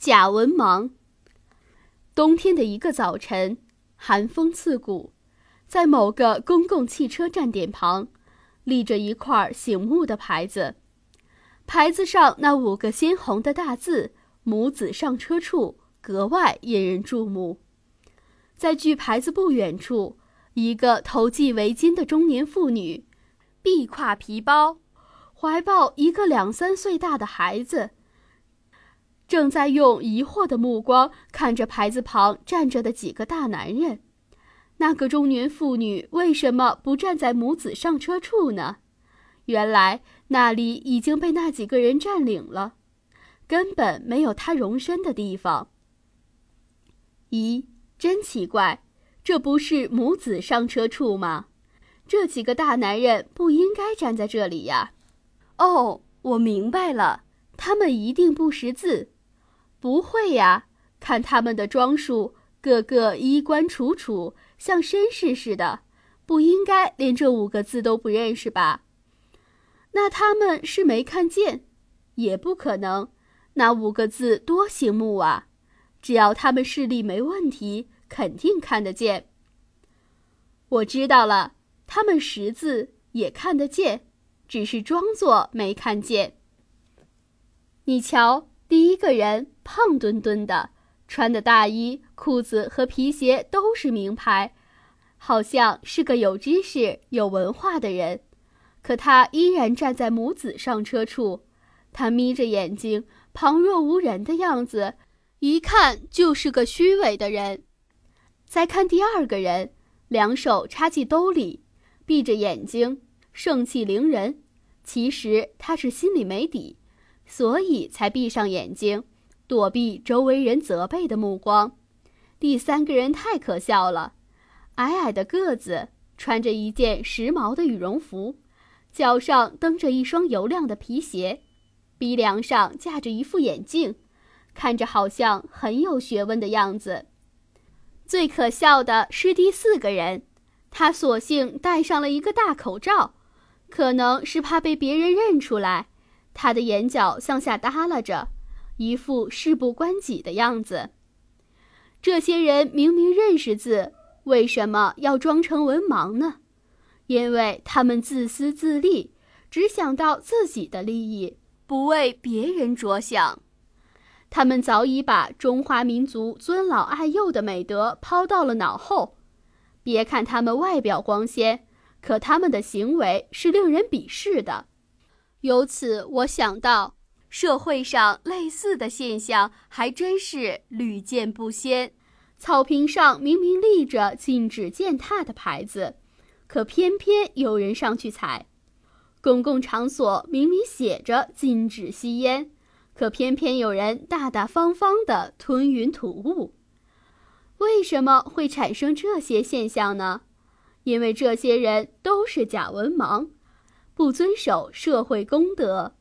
假文盲。冬天的一个早晨，寒风刺骨，在某个公共汽车站点旁，立着一块醒目的牌子。牌子上那五个鲜红的大字“母子上车处”格外引人注目。在距牌子不远处，一个头系围巾的中年妇女，臂挎皮包，怀抱一个两三岁大的孩子。正在用疑惑的目光看着牌子旁站着的几个大男人，那个中年妇女为什么不站在母子上车处呢？原来那里已经被那几个人占领了，根本没有她容身的地方。咦，真奇怪，这不是母子上车处吗？这几个大男人不应该站在这里呀！哦，我明白了，他们一定不识字。不会呀，看他们的装束，个个衣冠楚楚，像绅士似的，不应该连这五个字都不认识吧？那他们是没看见，也不可能。那五个字多醒目啊！只要他们视力没问题，肯定看得见。我知道了，他们识字也看得见，只是装作没看见。你瞧。第一个人胖墩墩的，穿的大衣、裤子和皮鞋都是名牌，好像是个有知识、有文化的人。可他依然站在母子上车处，他眯着眼睛，旁若无人的样子，一看就是个虚伪的人。再看第二个人，两手插进兜里，闭着眼睛，盛气凌人。其实他是心里没底。所以才闭上眼睛，躲避周围人责备的目光。第三个人太可笑了，矮矮的个子，穿着一件时髦的羽绒服，脚上蹬着一双油亮的皮鞋，鼻梁上架着一副眼镜，看着好像很有学问的样子。最可笑的是第四个人，他索性戴上了一个大口罩，可能是怕被别人认出来。他的眼角向下耷拉着，一副事不关己的样子。这些人明明认识字，为什么要装成文盲呢？因为他们自私自利，只想到自己的利益，不为别人着想。他们早已把中华民族尊老爱幼的美德抛到了脑后。别看他们外表光鲜，可他们的行为是令人鄙视的。由此，我想到，社会上类似的现象还真是屡见不鲜。草坪上明明立着禁止践踏的牌子，可偏偏有人上去踩；公共场所明明写着禁止吸烟，可偏偏有人大大方方地吞云吐雾。为什么会产生这些现象呢？因为这些人都是假文盲。不遵守社会公德。